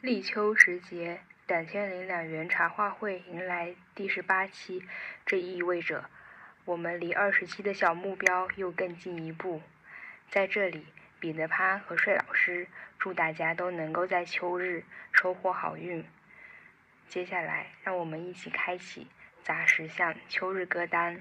立秋时节，两千零两元茶话会迎来第十八期，这意味着我们离二十期的小目标又更进一步。在这里，彼得潘和帅老师祝大家都能够在秋日收获好运。接下来，让我们一起开启杂食向秋日歌单。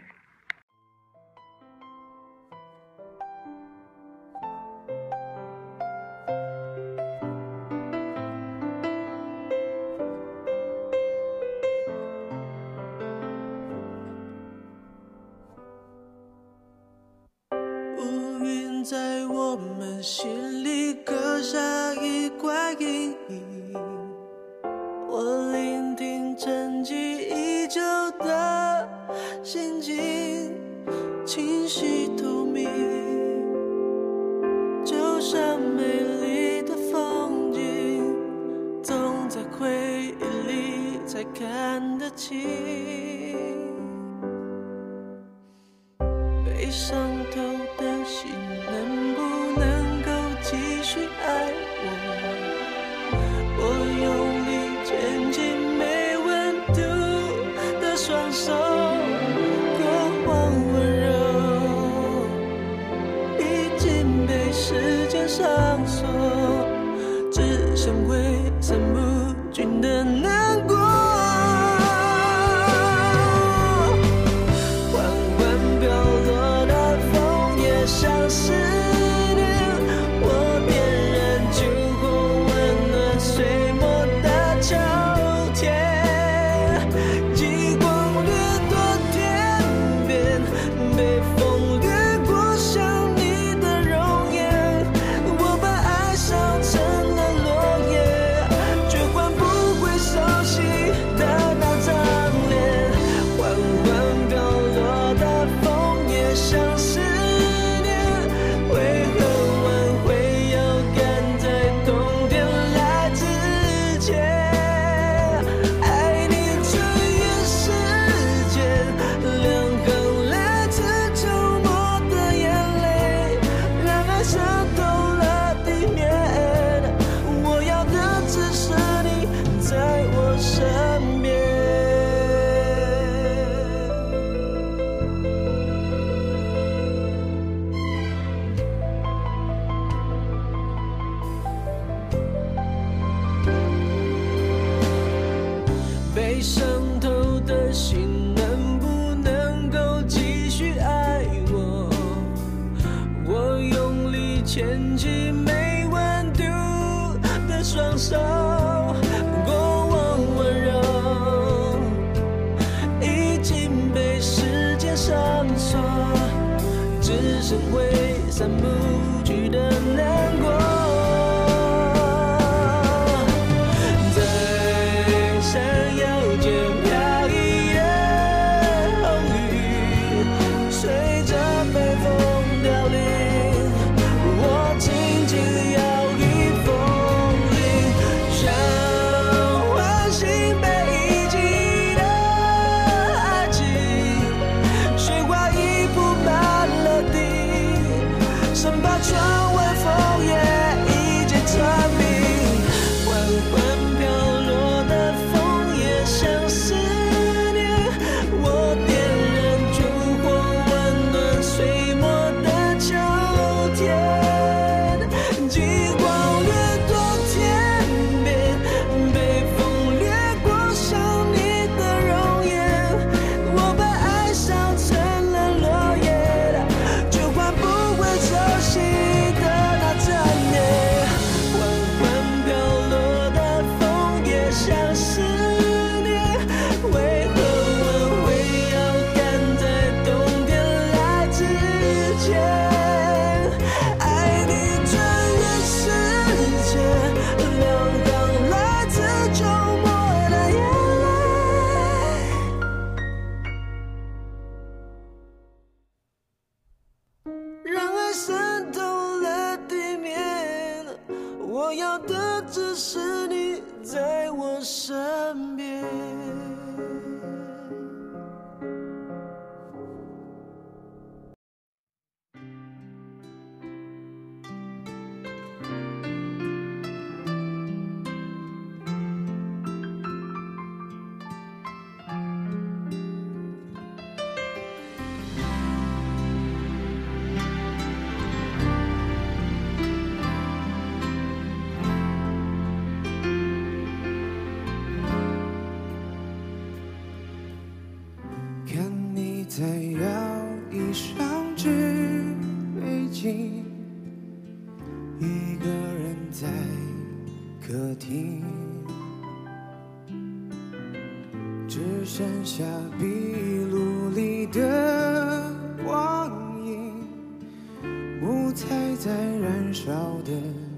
燃烧的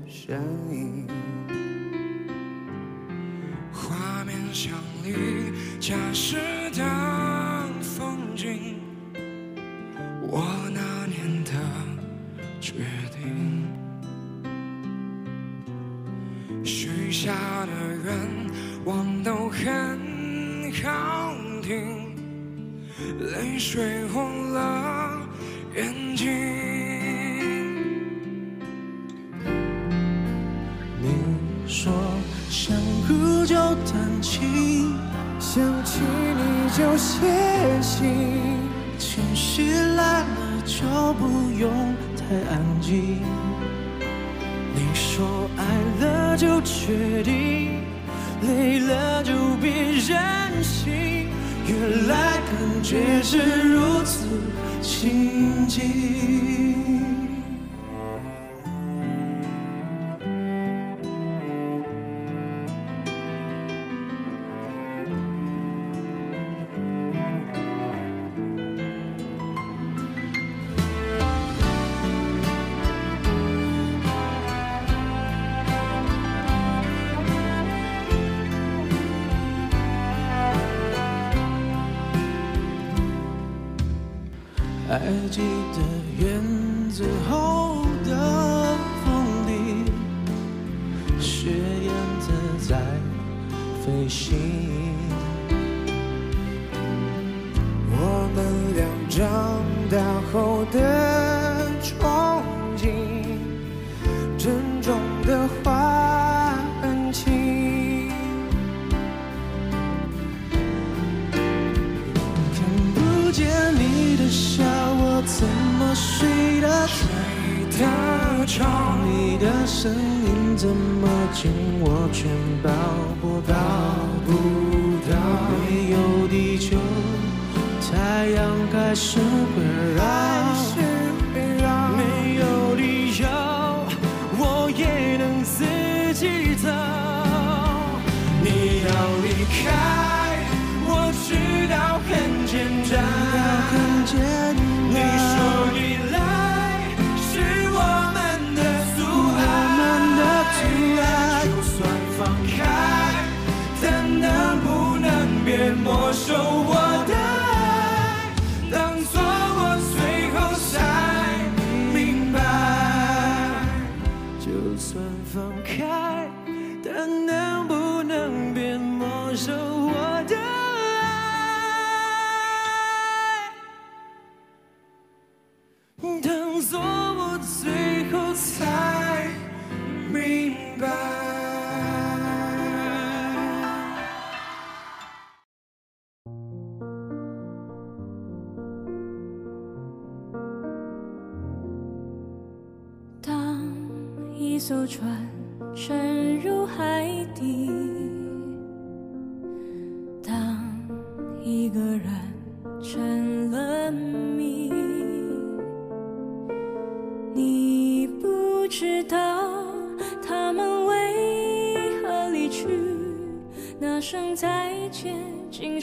身影，画面像你家时的风景。我那年的决定，许下的愿望都很好听，泪水红了眼睛。有些心，情绪来了就不用太安静。你说爱了就确定，累了就别任性。原来感觉是如此亲近。话很轻，听不见你的笑，我怎么睡得着？你的声音这么近，我却抱不到。没有地球，太阳还是会绕。high.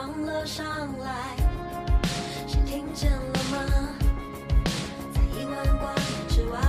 撞了上来，谁听见了吗？在亿万光年之外。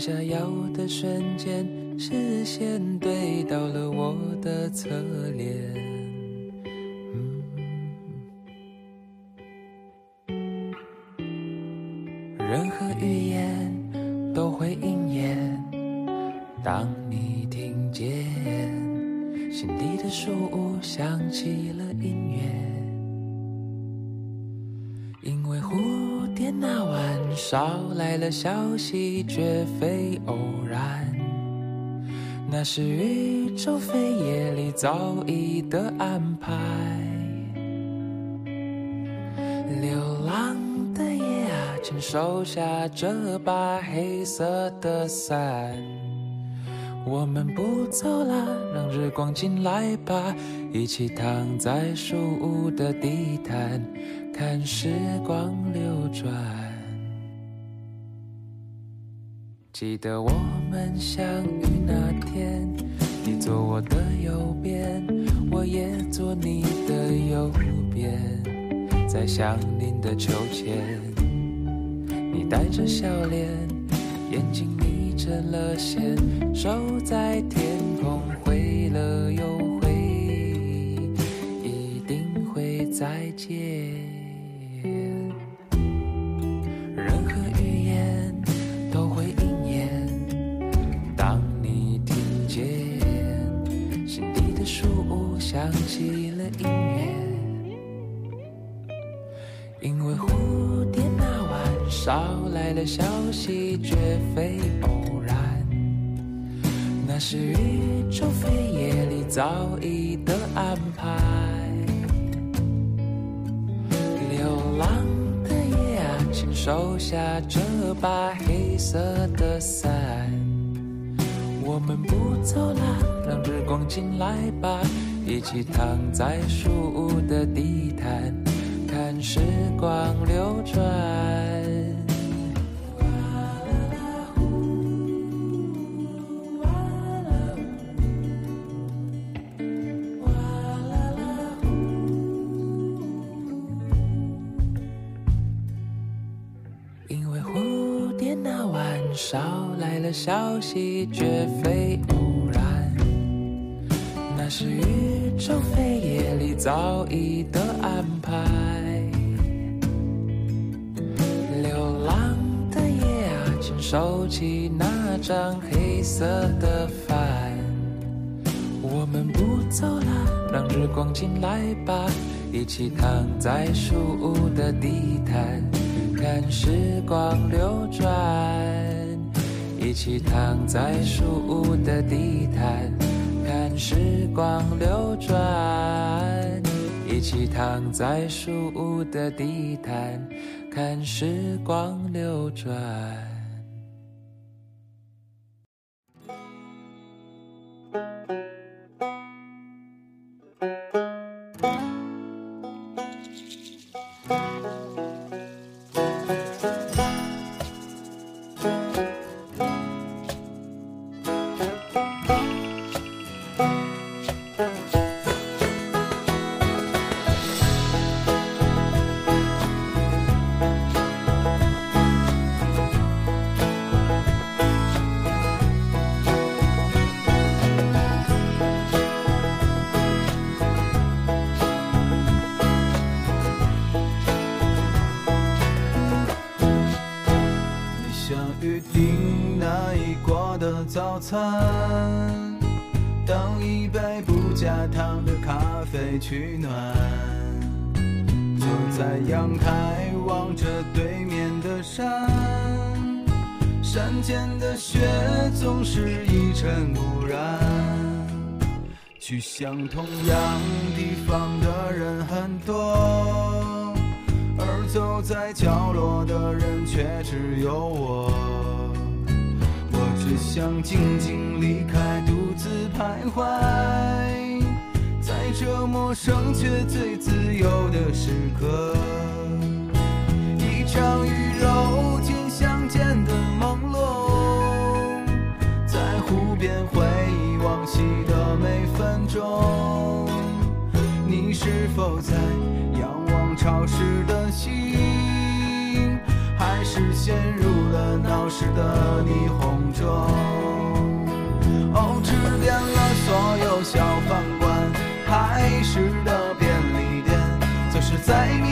下腰的瞬间，视线对到了我的侧脸。捎来了消息，绝非偶然，那是宇宙飞夜里早已的安排。流浪的夜啊，请收下这把黑色的伞。我们不走了，让日光进来吧，一起躺在树屋的地毯，看时光流转。记得我们相遇那天，你坐我的右边，我也坐你的右边，在相邻的秋千。你带着笑脸，眼睛眯成了线，手在天空挥了又挥，一定会再见。响起了音乐，因为蝴蝶那晚捎来了消息，绝非偶然，那是宇宙飞夜里早已的安排。流浪的夜啊，请收下这把黑色的伞，我们不走了，让日光进来吧。一起躺在树屋的地毯，看时光流转。因为蝴蝶那晚捎来了消息，绝非偶然。那是。雨。守夜里早已的安排，流浪的夜，啊，请收起那张黑色的帆。我们不走了，让日光进来吧，一起躺在树屋的地毯，看时光流转，一起躺在树屋的地毯。时光流转，一起躺在树屋的地毯，看时光流转。总是一尘不染。去向同样地方的人很多，而走在角落的人却只有我。我只想静静离开，独自徘徊，在这陌生却最自由的时刻。一场雨揉进相见的朦胧。边回忆往昔的每分钟，你是否在仰望潮湿的星还是陷入了闹市的霓虹中？哦，吃遍了所有小饭馆，海市的便利店，总是在。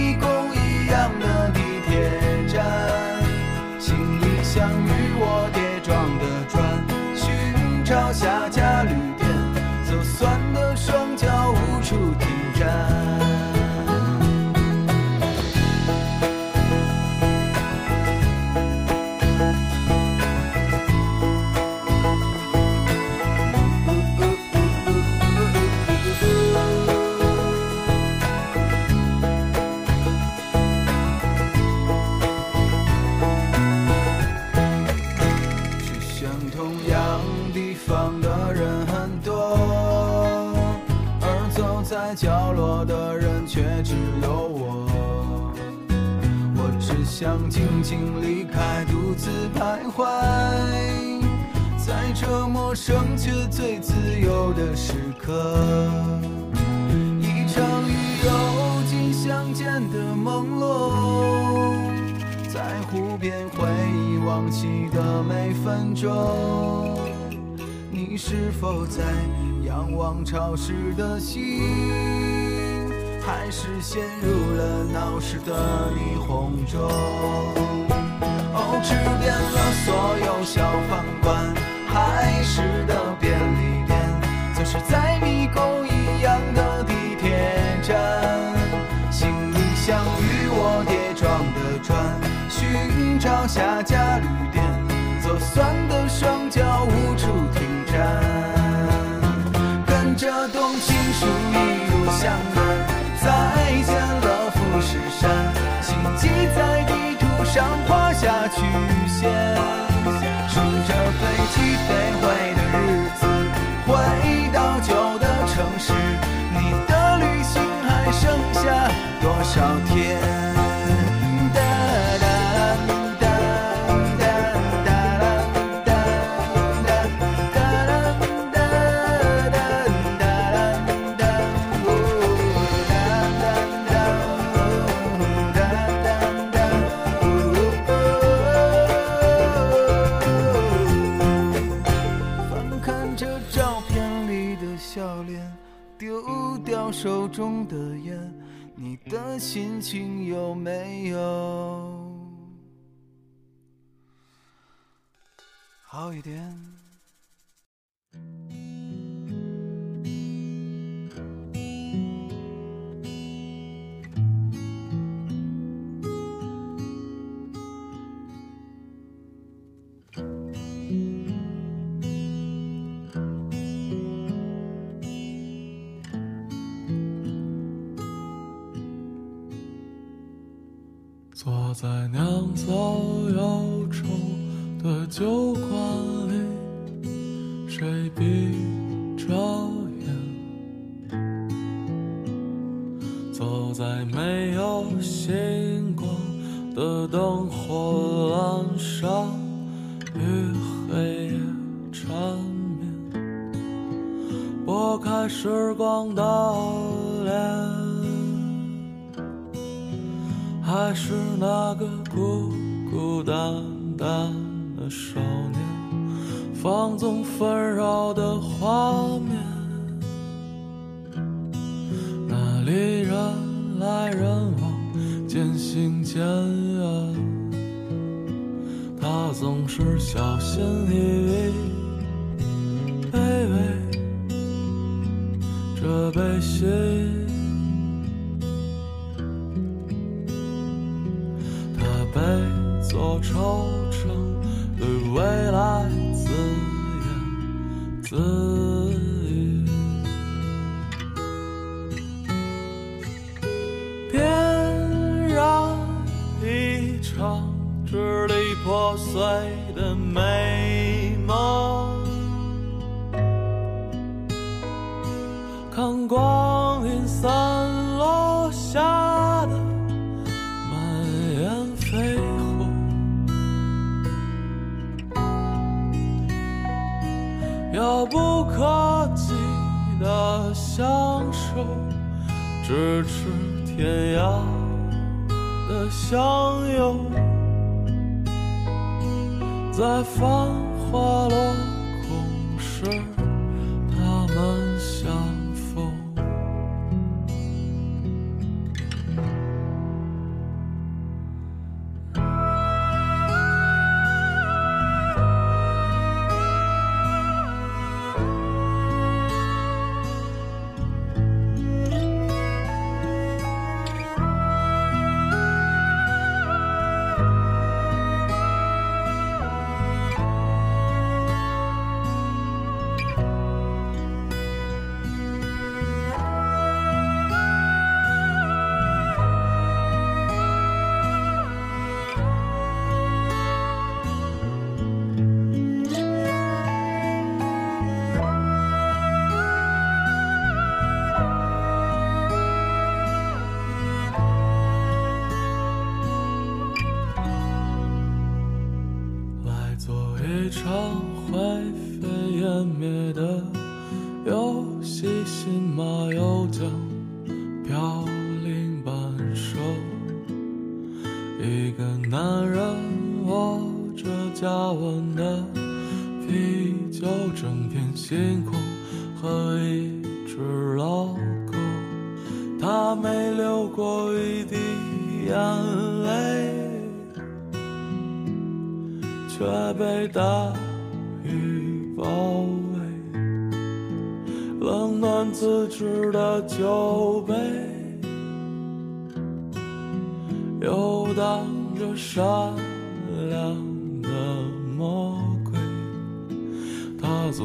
却只有我，我只想静静离开，独自徘徊，在这陌生却最自由的时刻。一场雨又进相间的朦胧，在湖边回忆往昔的每分钟，你是否在仰望潮湿的心？还是陷入了闹市的霓虹中，哦，吃遍了所有小饭馆、海市的便利店，总是在迷宫一样的地铁站，行李箱与我跌撞的转，寻找下家旅店，走酸的双脚无处停站，跟着动心属于。再见了，富士山，请记在地图上画下曲线。数着飞机飞回的日子，回到旧的城市，你的旅行还剩下多少天？手中的烟，你的心情有没有好一点？坐在酿造忧愁的酒馆里，谁闭着眼？走在没有星光的灯火阑珊。那个孤孤单单的少年，放纵纷扰的画面，那里人来人往，渐行渐远，他总是小心翼翼。相拥，在繁华落空时。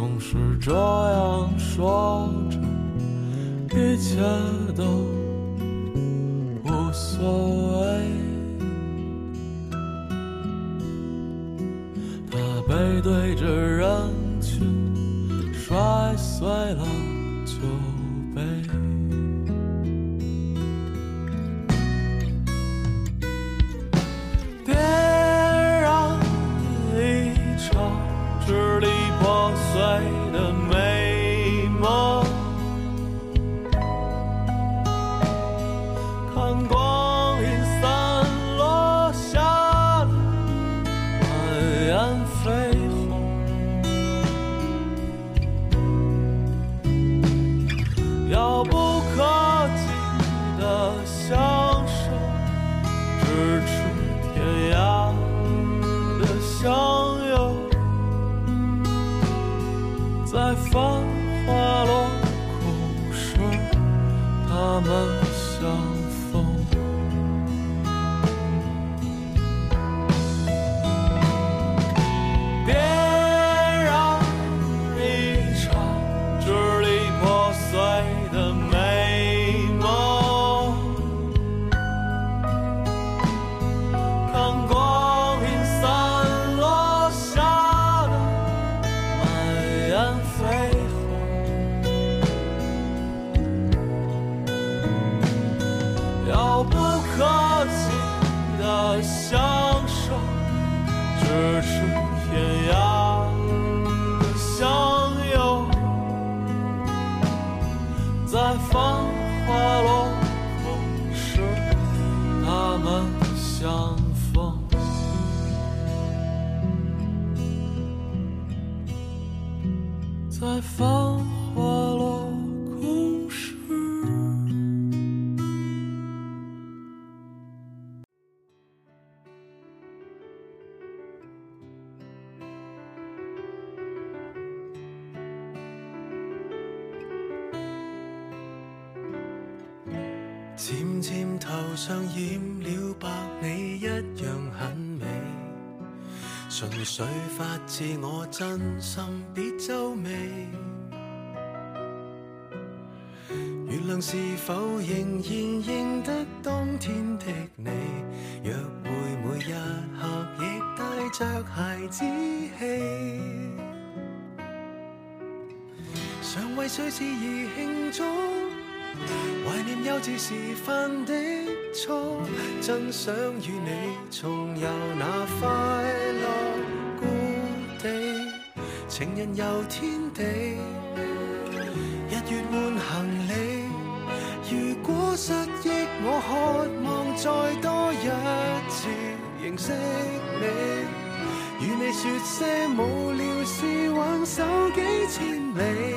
总是这样说着，一切都无所谓。他背对着。相逢，在放。真心别皱眉，月亮是否仍然认得当天的你？约会每一刻亦带着孩子气，常为小事而庆祝，怀念幼稚时犯的错，真想与你重游那快乐。情人游天地，日月换行李。如果失忆，我渴望再多一次认识你。与你说些无聊事，玩手几千里，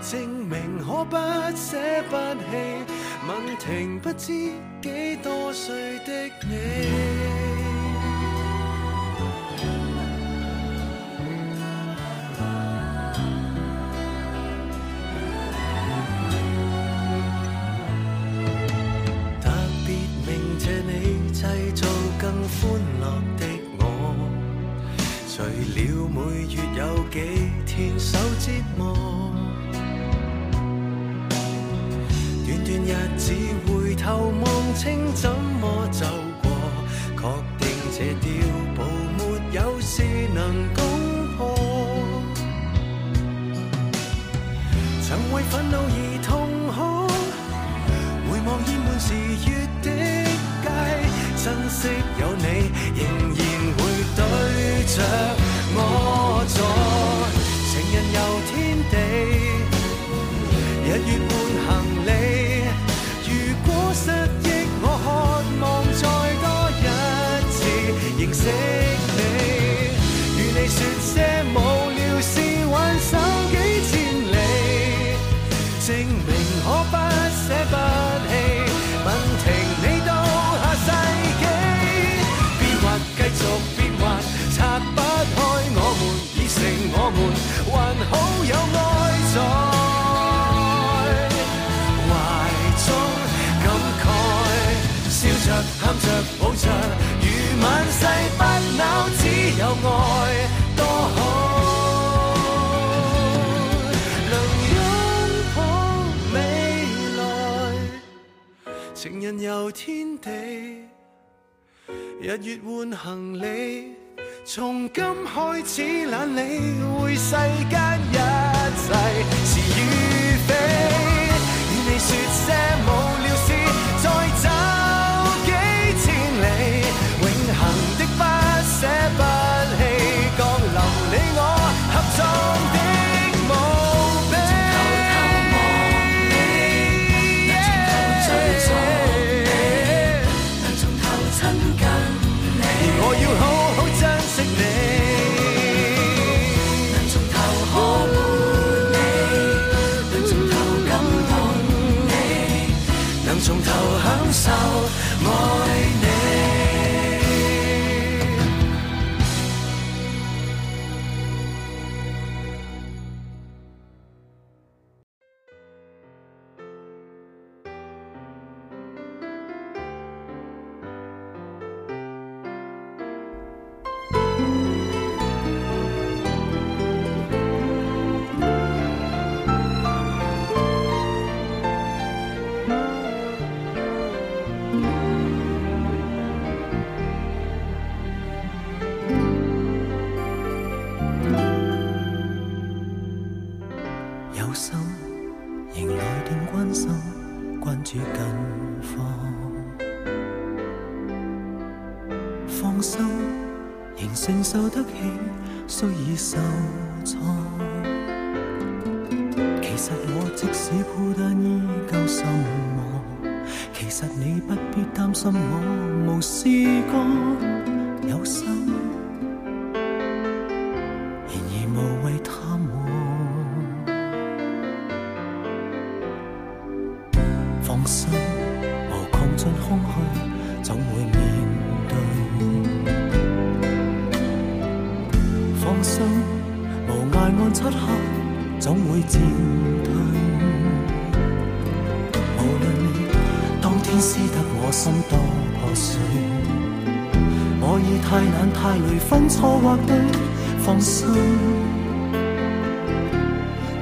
证明可不捨不弃。吻停不知几多岁的你。清怎么走过？确定这碉堡没有事能攻破。曾为愤怒而痛哭，回望已满是月的街，珍惜有你，仍然会对着我坐。情人游天地，日月。没还好有爱在怀中，感慨笑着、喊着、抱着，如万世不朽，只有爱多好，能拥抱未来，情人游天地，日月换行李。从今开始，懒理会世间一切是与非，与你说些无。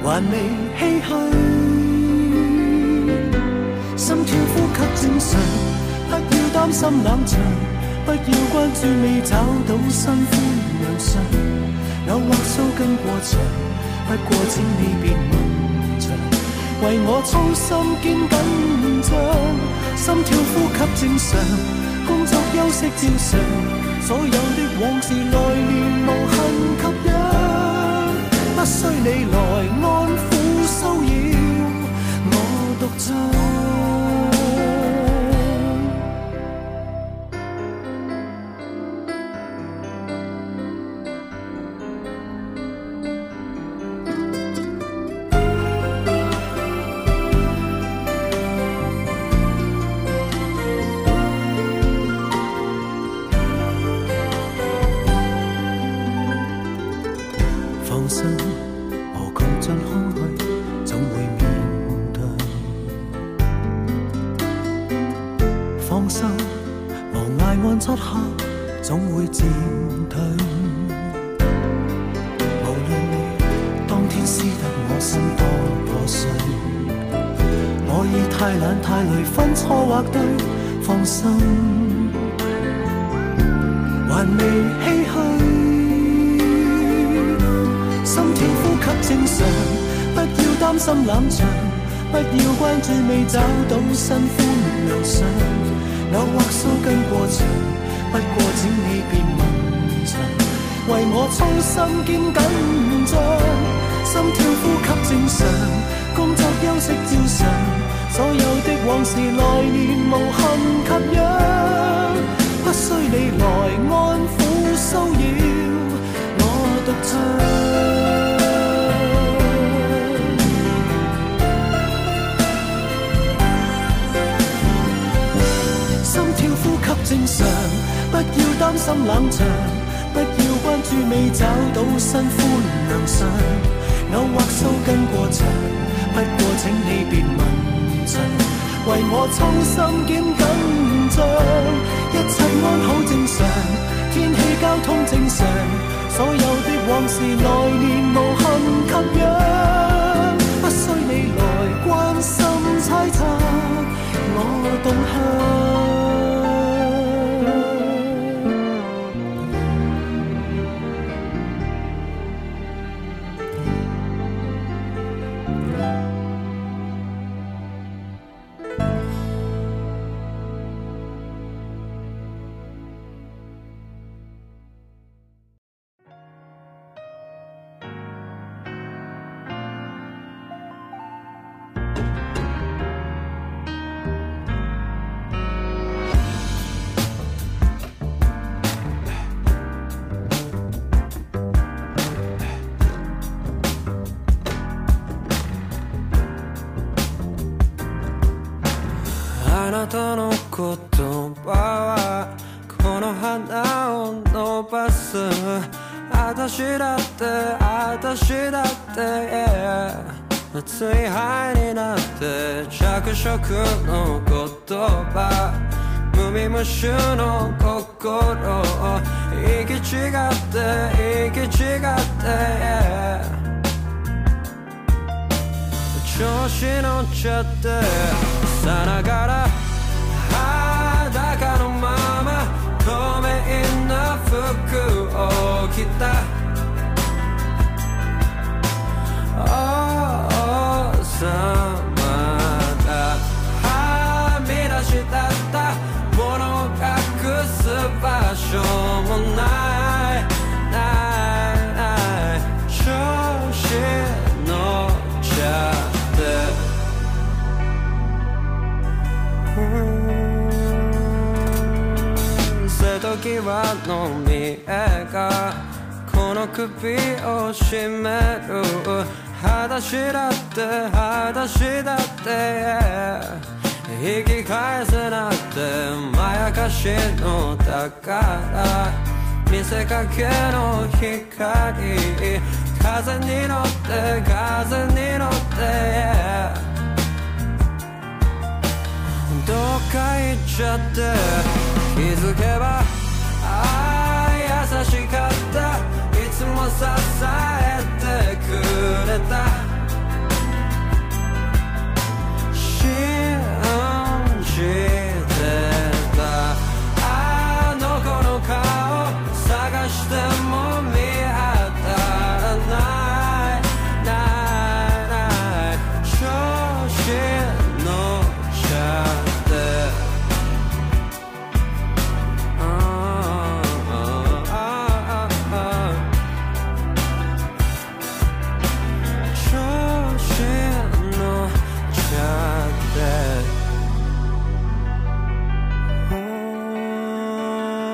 还未唏嘘，心跳呼吸正常，不要担心冷场，不要关注未找到新欢良相，偶或骚跟过长，不过请你别问长。为我操心肩紧张，心跳呼吸正常，工作休息正常，所有的往事来年无恨给。不需你来安抚骚扰，我独奏。未找到新欢良上，扭或梳根过场。不过请你别问长，为我操心肩紧张，心跳呼吸正常，工作休息照常，所有的往事来年无痕吸引。找到新欢良辰，偶或收根过场，不过请你别问尽，为我操心兼紧张。一切安好正常，天气交通正常，所有的往事来年无痕给养，不需你来关心猜测我动向。調子乗っちゃってさながら裸のまま透明な服を着たの見えがこの首を絞める裸足だって裸足だって引き返せなくてまやかしのだから見せかけの光風に乗って風に乗ってどっか行っちゃって気づけば優しかったいつも支えてくれた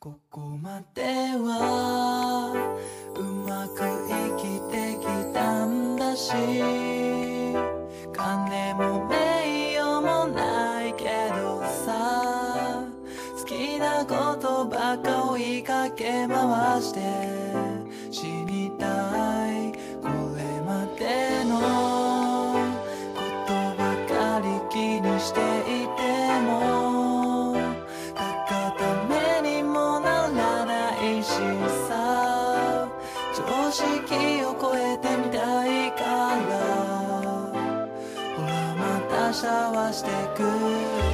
ここまではうまく生きてきたんだし金も名誉もないけどさ好きなことばっか追いかけ回して死にたいシャワしてく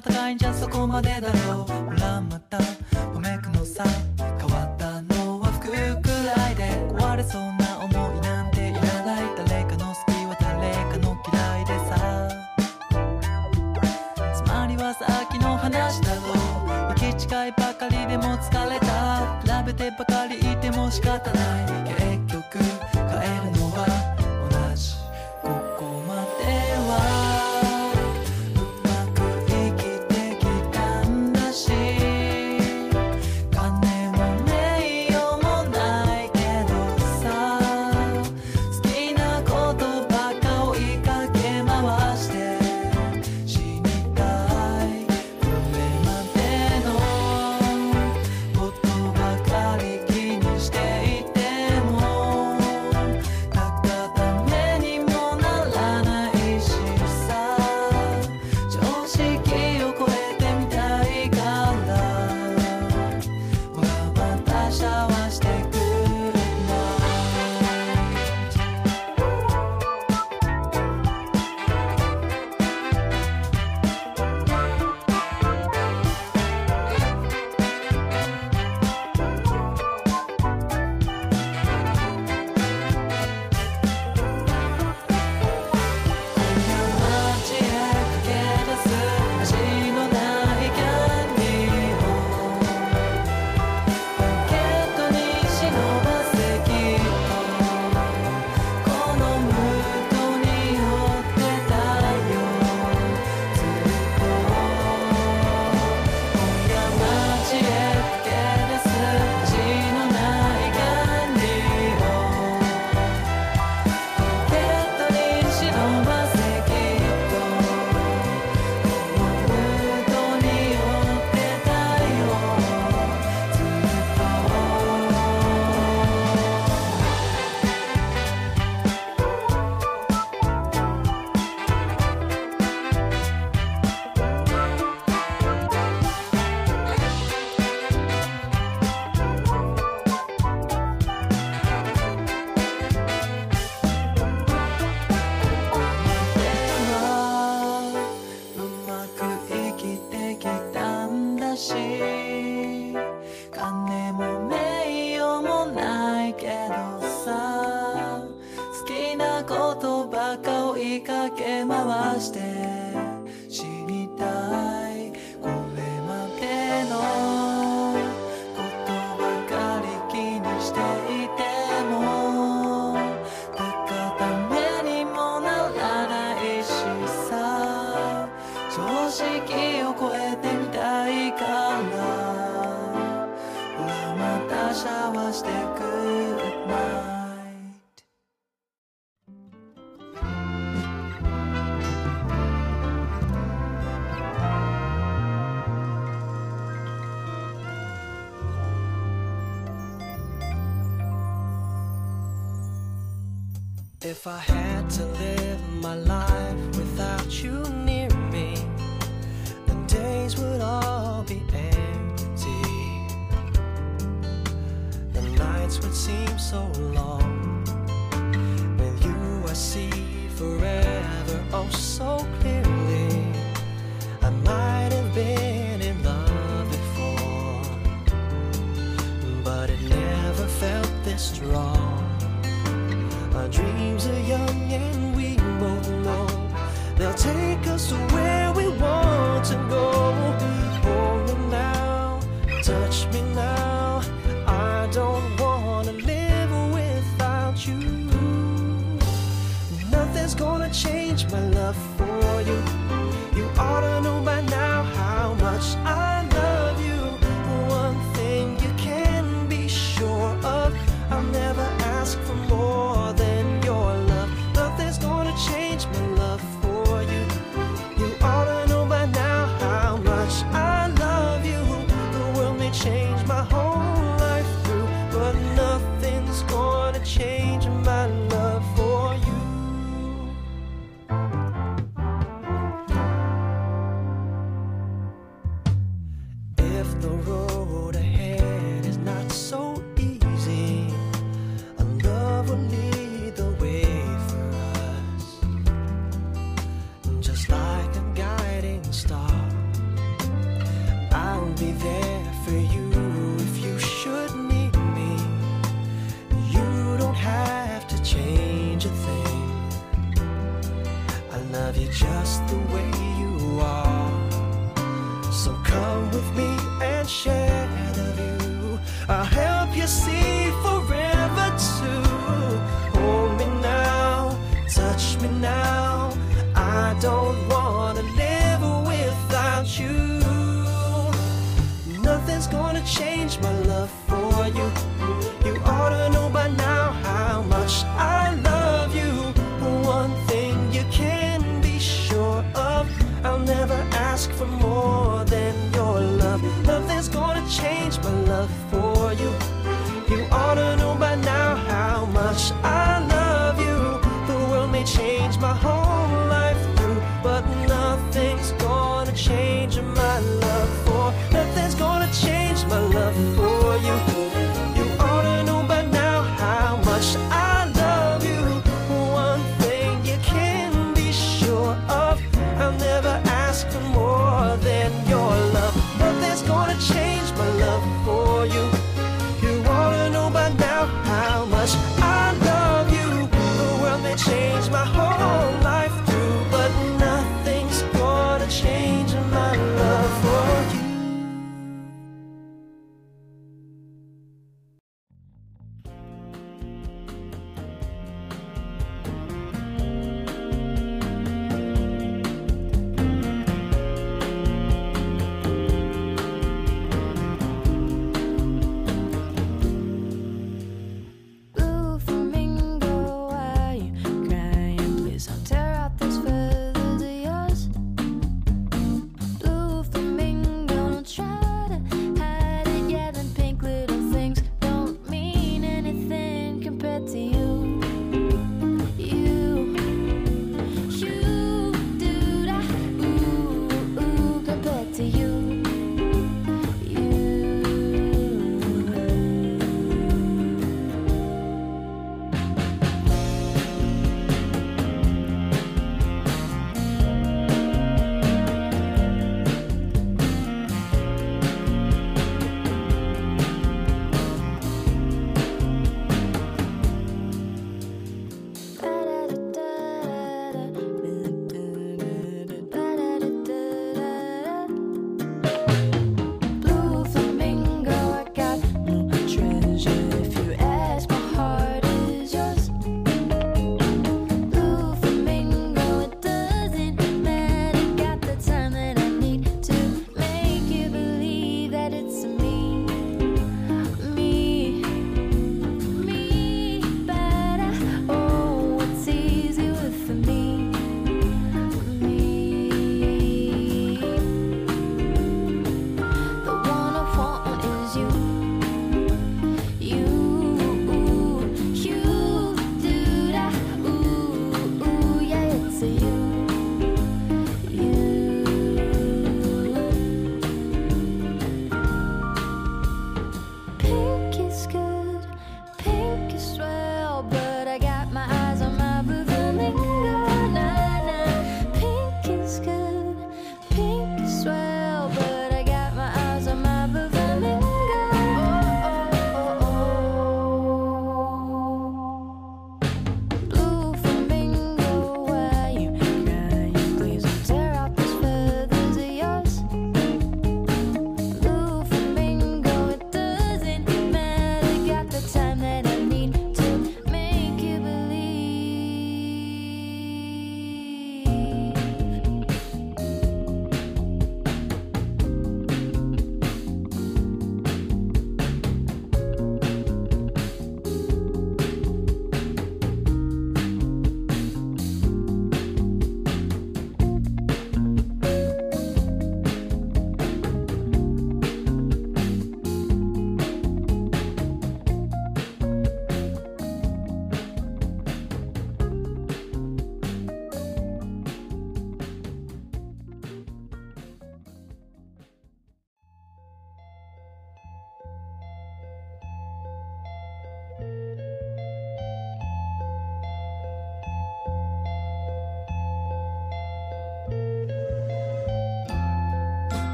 戦いんじゃそこまでだろうほらまたおめくのさ変わったのは服くらいで壊れそうな思いなんていらない誰かの好きは誰かの嫌いでさつまりはさっきの話だろう行き違いばかりでも疲れた比べてばかりいても仕方ない